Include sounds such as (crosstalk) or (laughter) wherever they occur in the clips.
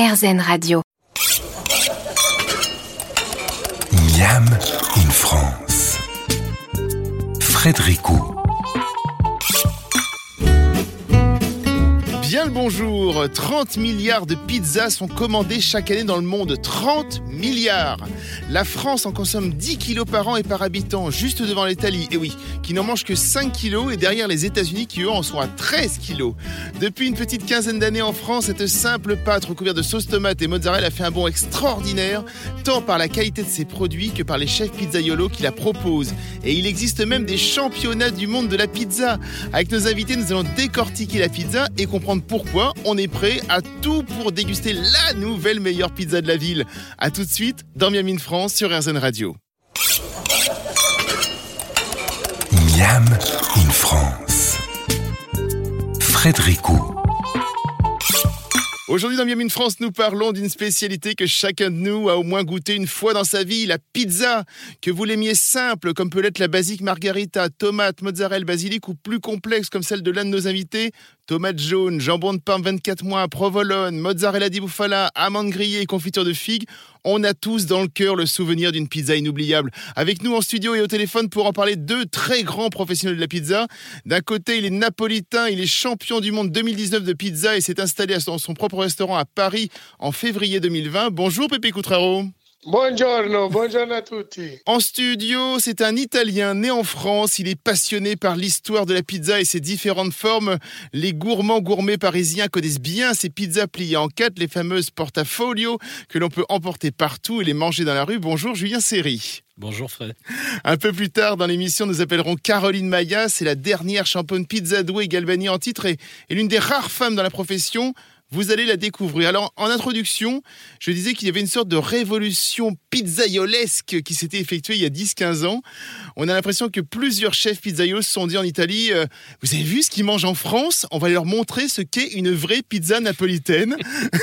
RZN Radio. Miam in France. Frédéricot. Bonjour 30 milliards de pizzas sont commandées chaque année dans le monde. 30 milliards La France en consomme 10 kilos par an et par habitant, juste devant l'Italie, et oui, qui n'en mange que 5 kilos, et derrière les États-Unis qui eux en sont à 13 kilos. Depuis une petite quinzaine d'années en France, cette simple pâte recouverte de sauce tomate et mozzarella a fait un bond extraordinaire, tant par la qualité de ses produits que par les chefs pizzaiolos qui la proposent. Et il existe même des championnats du monde de la pizza. Avec nos invités, nous allons décortiquer la pizza et comprendre pourquoi on est prêt à tout pour déguster la nouvelle meilleure pizza de la ville. A tout de suite dans Miami France sur RZN Radio. Miam in France. Frédéricot. Aujourd'hui dans Miami France, nous parlons d'une spécialité que chacun de nous a au moins goûté une fois dans sa vie, la pizza. Que vous l'aimiez simple, comme peut l'être la basique margarita, tomate, mozzarella, basilic, ou plus complexe comme celle de l'un de nos invités, tomate jaune, jambon de pain 24 mois, provolone, mozzarella di bufala, amandes grillées et confiture de figues, on a tous dans le cœur le souvenir d'une pizza inoubliable. Avec nous en studio et au téléphone pour en parler deux très grands professionnels de la pizza. D'un côté, il est napolitain, il est champion du monde 2019 de pizza et s'est installé dans son propre restaurant à Paris en février 2020. Bonjour Pepe Cutraro. Buongiorno, buongiorno a tutti. En studio, c'est un Italien né en France. Il est passionné par l'histoire de la pizza et ses différentes formes. Les gourmands gourmets parisiens connaissent bien ces pizzas pliées en quatre, les fameuses portafolio que l'on peut emporter partout et les manger dans la rue. Bonjour Julien Serry. Bonjour Fred. Un peu plus tard dans l'émission, nous appellerons Caroline Maya. C'est la dernière championne pizza douée Galvani en titre et, et l'une des rares femmes dans la profession. Vous allez la découvrir. Alors, en introduction, je disais qu'il y avait une sorte de révolution pizzaiolesque qui s'était effectuée il y a 10-15 ans. On a l'impression que plusieurs chefs pizzaios se sont dit en Italie euh, Vous avez vu ce qu'ils mangent en France? On va leur montrer ce qu'est une vraie pizza napolitaine.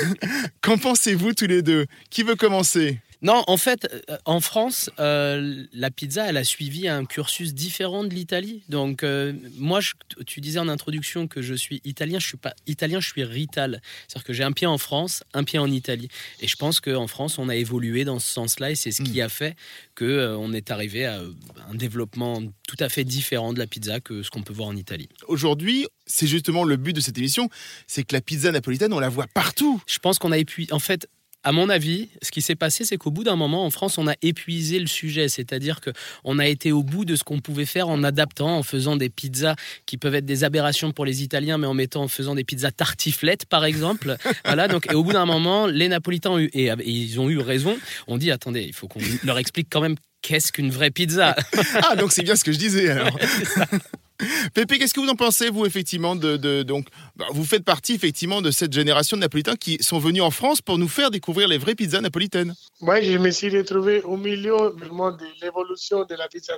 (laughs) Qu'en pensez-vous tous les deux? Qui veut commencer? Non, en fait, euh, en France, euh, la pizza, elle a suivi un cursus différent de l'Italie. Donc, euh, moi, je, tu disais en introduction que je suis italien. Je suis pas italien, je suis rital. C'est-à-dire que j'ai un pied en France, un pied en Italie. Et je pense qu'en France, on a évolué dans ce sens-là, et c'est ce qui a fait que on est arrivé à un développement tout à fait différent de la pizza que ce qu'on peut voir en Italie. Aujourd'hui, c'est justement le but de cette émission, c'est que la pizza napolitaine, on la voit partout. Je pense qu'on a épuisé. En fait, à mon avis, ce qui s'est passé, c'est qu'au bout d'un moment, en France, on a épuisé le sujet. C'est-à-dire qu'on a été au bout de ce qu'on pouvait faire en adaptant, en faisant des pizzas qui peuvent être des aberrations pour les Italiens, mais en mettant, en faisant des pizzas tartiflettes, par exemple. (laughs) voilà. Donc, et au bout d'un moment, les Napolitains ont eu, et, ils ont eu raison. On dit, attendez, il faut qu'on leur explique quand même qu'est-ce qu'une vraie pizza? (laughs) ah, donc c'est bien ce que je disais alors. (laughs) (laughs) Pépé, qu'est-ce que vous en pensez, vous, effectivement de, donc, bah, Vous faites partie, effectivement, de cette génération de Napolitains qui sont venus en France pour nous faire découvrir les vraies pizzas napolitaines? Oui, je me suis retrouvé au milieu vraiment de l'évolution de la pizza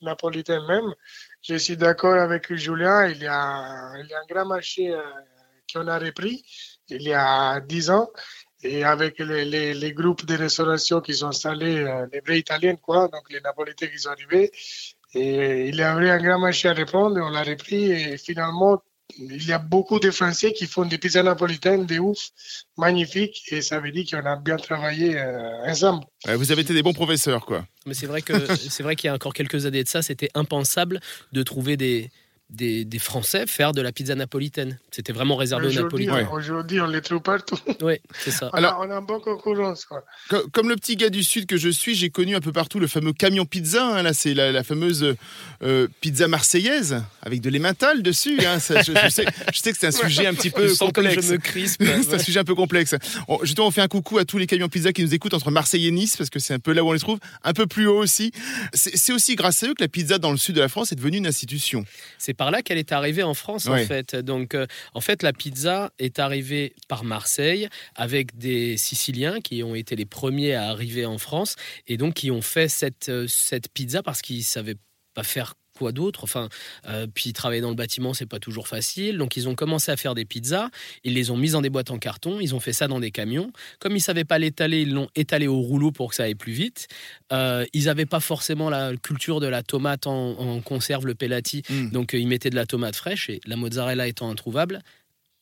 napolitaine même. Je suis d'accord avec Julien, il y a, un grand marché euh, qu'on a repris il y a dix ans. Et avec les, groupes de restauration qui sont installés, euh, les vrais Italiens, quoi, donc les Napolitains qui sont arrivés, et il y avait un grand marché à répondre, on l'a repris et finalement, il y a beaucoup de Français qui font des pizzas napolitaines de ouf, magnifiques, et ça veut dire qu'on a bien travaillé euh, ensemble. Vous avez été des bons professeurs, quoi. Mais c'est vrai que c'est vrai qu'il y a encore quelques années de ça, c'était impensable de trouver des, des, Français faire de la pizza napolitaine. C'était vraiment réservé aux Napolitains. Aujourd'hui, on les trouve partout. (laughs) Oui, c'est ça. Alors, on a, une bonne concurrence. Comme, le petit gars du Sud que je suis, j'ai connu un peu partout le fameux camion pizza. Hein. là, c'est la, fameuse euh, pizza marseillaise avec de l'emmental dessus. Hein. je, sais, que c'est un sujet un petit peu (laughs) complexe. je me crispe. (laughs) c'est un sujet un peu complexe. justement, on fait un coucou à tous les camions pizza qui nous écoutent entre Marseille et Nice parce que c'est un peu là où on les trouve. Un peu plus haut aussi. C'est aussi grâce à eux que la pizza dans le sud de la France est devenue une institution. C'est par là qu'elle est arrivée en France, en fait. Donc, euh, en fait, la pizza est arrivée par Marseille avec des Siciliens qui ont été les premiers à arriver en France et donc qui ont fait cette, euh, cette pizza parce qu'ils savaient pas faire quoi d'autre Enfin, euh, puis travailler dans le bâtiment, c'est pas toujours facile. Donc ils ont commencé à faire des pizzas. Ils les ont mises dans des boîtes en carton. Ils ont fait ça dans des camions. Comme ils savaient pas l'étaler, ils l'ont étalé au rouleau pour que ça aille plus vite. Euh, ils n'avaient pas forcément la culture de la tomate en, conserve, le pelati. Hmm. Donc euh, ils mettaient de la tomate fraîche et la mozzarella étant introuvable,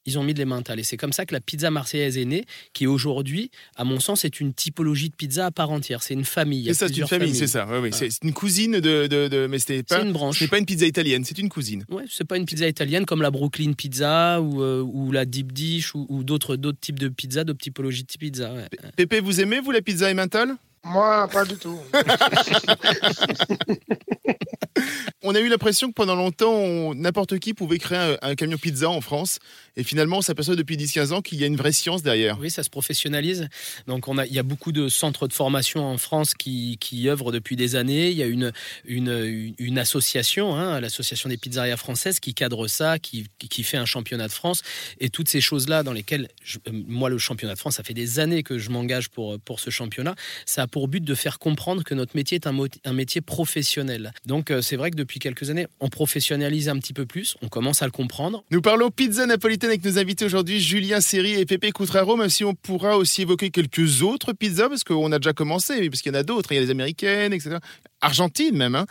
ils ont mis de l'emmental. Et c'est comme ça que la pizza marseillaise est née, qui aujourd'hui, à mon sens, est une typologie de pizza à part entière. C'est une famille. C'est ça, c'est une famille, c'est ça. C'est une cousine de, de, mais c'était pas. une branche. C'est pas une pizza italienne, c'est une cousine. Ouais, c'est pas une pizza italienne comme la Brooklyn Pizza ou, euh, ou la Deep Dish ou, d'autres d'autres types de pizza, d'autres typologies de pizza. Pépé, vous aimez vous la pizza emmental? Moi, pas du tout. (laughs) (laughs) on a eu l'impression que pendant longtemps, n'importe qui pouvait créer un, camion pizza en France. Et finalement, on s'aperçoit depuis 10-15 ans qu'il y a une vraie science derrière. Oui, ça se professionnalise. Donc, on a, il y a beaucoup de centres de formation en France qui, œuvrent depuis des années. Il y a une, une, association, hein, l'association des pizzerias françaises, qui cadre ça, qui, qui fait un championnat de France. Et toutes ces choses-là dans lesquelles, moi, le championnat de France, ça fait des années que je m'engage pour, pour ce championnat. Ça a pour but de faire comprendre que notre métier est un, un métier professionnel. Donc, euh, c'est vrai que depuis quelques années, on professionnalise un petit peu plus, on commence à le comprendre. Nous parlons pizza napolitaine avec nos invités aujourd'hui, Julien Serry et Pepe Coutraro, même si on pourra aussi évoquer quelques autres pizzas, parce qu'on a déjà commencé, parce qu'il y en a d'autres, il y a les américaines, etc. Argentine même. Hein.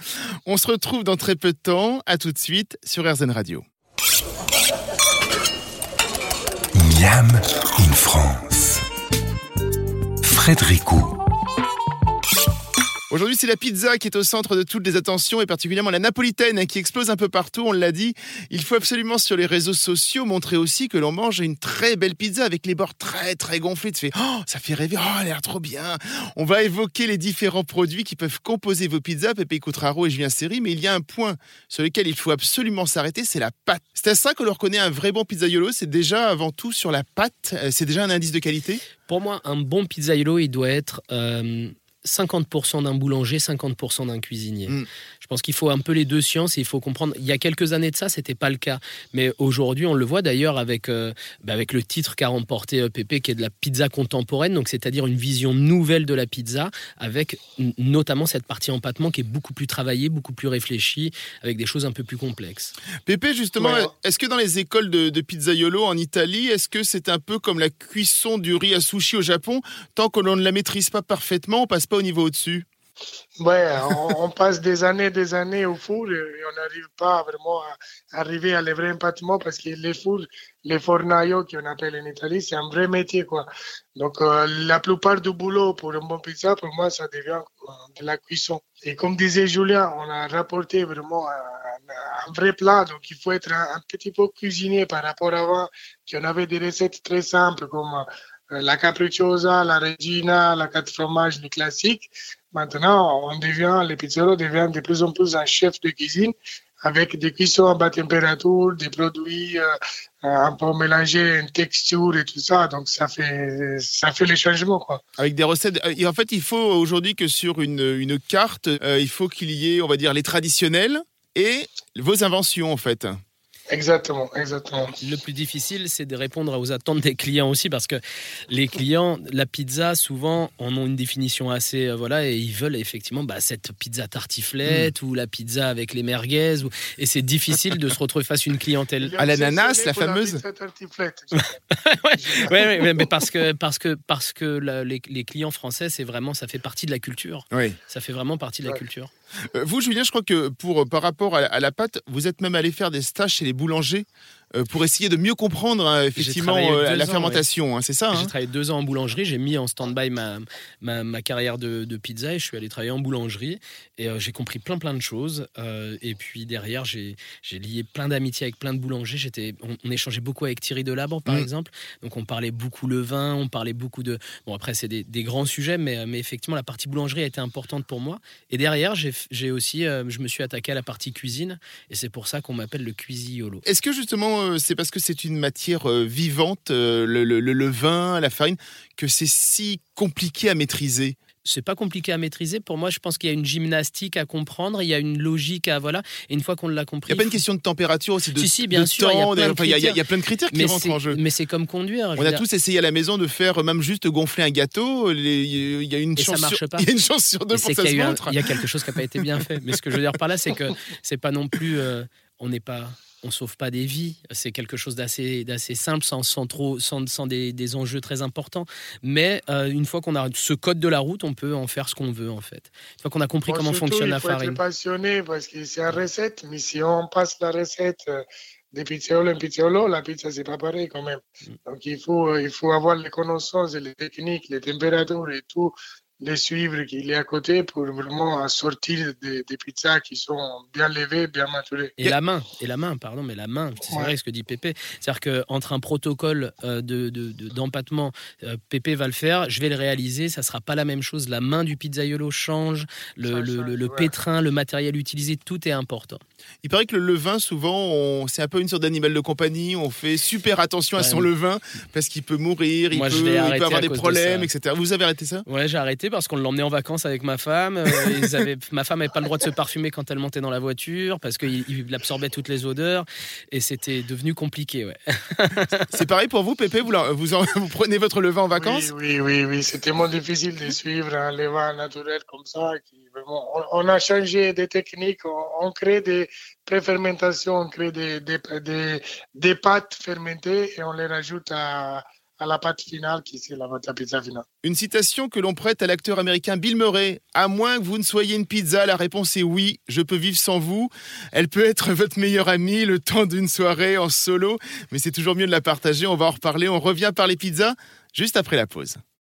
On se retrouve dans très peu de temps. À tout de suite sur RZN Radio. Miam in France. Frédérico. Aujourd'hui, c'est la pizza qui est au centre de toutes les attentions et particulièrement la napolitaine qui explose un peu partout, on l'a dit. Il faut absolument sur les réseaux sociaux montrer aussi que l'on mange une très belle pizza avec les bords très très gonflés. Tu fais, oh, ça fait rêver, oh, elle a l'air trop bien. On va évoquer les différents produits qui peuvent composer vos pizzas, Pepe Cutraro et Julien Série, mais il y a un point sur lequel il faut absolument s'arrêter, c'est la pâte. C'est à ça que l'on reconnaît un vrai bon pizzaiolo, c'est déjà avant tout sur la pâte, euh, c'est déjà un indice de qualité? Pour moi, un bon pizzaiolo, il doit être... Euh, 50% d'un boulanger, 50% d'un cuisinier. Mm. Je pense qu'il faut un peu les deux sciences et il faut comprendre. Il y a quelques années de ça, c'était pas le cas, mais aujourd'hui, on le voit d'ailleurs avec euh, bah, avec le titre qu'a remporté euh, Pépé, qui est de la pizza contemporaine, donc c'est-à-dire une vision nouvelle de la pizza, avec notamment cette partie empattement qui est beaucoup plus travaillée, beaucoup plus réfléchie, avec des choses un peu plus complexes. Pépé, justement, est-ce que dans les écoles de, de pizzaiolo en Italie, est-ce que c'est un peu comme la cuisson du riz à sushi au Japon Tant que l'on ne la maîtrise pas parfaitement, on passe pas au niveau au-dessus? Ouais, on, passe des années des années au four et on n'arrive pas vraiment à arriver à les vrais empattements parce que les fours, les fornaio qu'on appelle en Italie, c'est un vrai métier quoi. Donc euh, la plupart du boulot pour un bon pizza, pour moi, ça devient euh, de la cuisson. Et comme disait Julien, on a rapporté vraiment un, vrai plat, donc il faut être un, petit peu cuisinier par rapport à avant, qu'on avait des recettes très simples comme la capricciosa, la regina, la quatre fromages, les classiques. Maintenant, on devient, les pizzeros deviennent de plus en plus un chef de cuisine avec des cuissons à basse température, des produits euh, euh, un peu mélangés, une texture et tout ça. Donc, ça fait, ça fait les changements, quoi. Avec des recettes. Et en fait, il faut aujourd'hui que sur une, une carte, il faut qu'il y ait, on va dire, les traditionnels et vos inventions, en fait. Exactement, exactement. Le plus difficile, c'est de répondre aux attentes des clients aussi, parce que les clients, la pizza, souvent, en ont une définition assez, euh, voilà, et ils veulent effectivement bah, cette pizza tartiflette mm. ou la pizza avec les merguez, et c'est difficile de se retrouver face à une clientèle. (laughs) À l'ananas, la fameuse. (laughs) ouais, mais parce que parce que parce que les, clients français, c'est vraiment, ça fait partie de la culture. Oui. Ça fait vraiment partie de la culture. Euh, vous, Julien, je crois que pour, par rapport à, la pâte, vous êtes même allé faire des stages chez les boulangers euh, pour essayer de mieux comprendre hein, effectivement euh, la fermentation. Hein, c'est ça J'ai hein travaillé deux ans en boulangerie. J'ai mis en stand-by ma, ma, carrière de, pizza et je suis allé travailler en boulangerie. Et j'ai compris plein plein de choses. et puis derrière, j'ai lié plein d'amitiés avec plein de boulangers. J'étais, on, échangeait beaucoup avec Thierry Delabre, par mm. exemple. Donc on parlait beaucoup le vin, on parlait beaucoup de... Bon, après, c'est des, des, grands sujets, mais, mais effectivement, la partie boulangerie a été importante pour moi. Et derrière, j'ai aussi, euh, je me suis attaqué à la partie cuisine et c'est pour ça qu'on m'appelle le cuisiniolo. Est-ce que justement, euh, c'est parce que c'est une matière euh, vivante, le, le, le, vin, la farine, que c'est si compliqué à maîtriser c'est pas compliqué à maîtriser. Pour moi, je pense qu'il y a une gymnastique à comprendre, il y a une logique à voilà. Et une fois qu'on l'a compris, il n'y a pas une question de température aussi, de, si, si, bien sûr, temps. Il y, y, a plein de critères qui rentrent en jeu. Mais c'est comme conduire. On a tous essayé à la maison de faire même juste gonfler un gâteau. Il y a une chance. Ça marche sur, pas. (laughs) Il y a une chance sur deux pour que ça. Il y a quelque chose qui n'a pas été bien fait. Mais ce que je veux dire par là, c'est que c'est pas non plus. Euh, on n'est pas on sauve pas des vies. C'est quelque chose d'assez, d'assez simple, sans, sans, trop, sans, sans des, des, enjeux très importants. Mais euh, une fois qu'on a ce code de la route, on peut en faire ce qu'on veut, en fait. Une fois qu'on a compris comment fonctionne la farine. Il faut être passionné parce que c'est une recette, mais si on passe la recette euh, des pizzaiolo en pizzaiolo, la pizza, c'est pas pareil quand même. Mm. Donc, il faut, il faut avoir les connaissances, les techniques, les températures et tout les suivre qu'il est à côté pour vraiment sortir des, pizzas qui sont bien levées, bien maturées. Et la main, et la main, pardon, mais la main, c'est vrai ce que dit Pépé. C'est-à-dire qu'entre un protocole euh, de, d'empattement, euh, Pépé va le faire, je vais le réaliser, ça sera pas la même chose. La main du pizzaiolo change, le, le, pétrin, le matériel utilisé, tout est important. Il paraît que le levain, souvent, c'est un peu une sorte d'animal de compagnie. On fait super attention à son levain parce qu'il peut mourir, il, peut, il peut, avoir des problèmes, etc. Vous avez arrêté ça? Ouais, j'ai arrêté parce qu'on l'emmenait en vacances avec ma femme. Euh, (laughs) ma femme n'avait pas le droit de se parfumer quand elle montait dans la voiture parce qu'il absorbait toutes les odeurs et c'était devenu compliqué. Ouais. C'est pareil pour vous, Pépé vous, vous, prenez votre levain en vacances? Oui, oui, oui. C'était tellement difficile de suivre un levain naturel comme ça. on, a changé des techniques, on, crée des préfermentations, on crée des, des, des pâtes fermentées et on les rajoute à la pâte finale qui c'est la, pizza finale. Une citation que l'on prête à l'acteur américain Bill Murray. À moins que vous ne soyez une pizza, la réponse est oui, je peux vivre sans vous. Elle peut être votre meilleure amie le temps d'une soirée en solo, mais c'est toujours mieux de la partager. On va en reparler. On revient par les pizzas juste après la pause.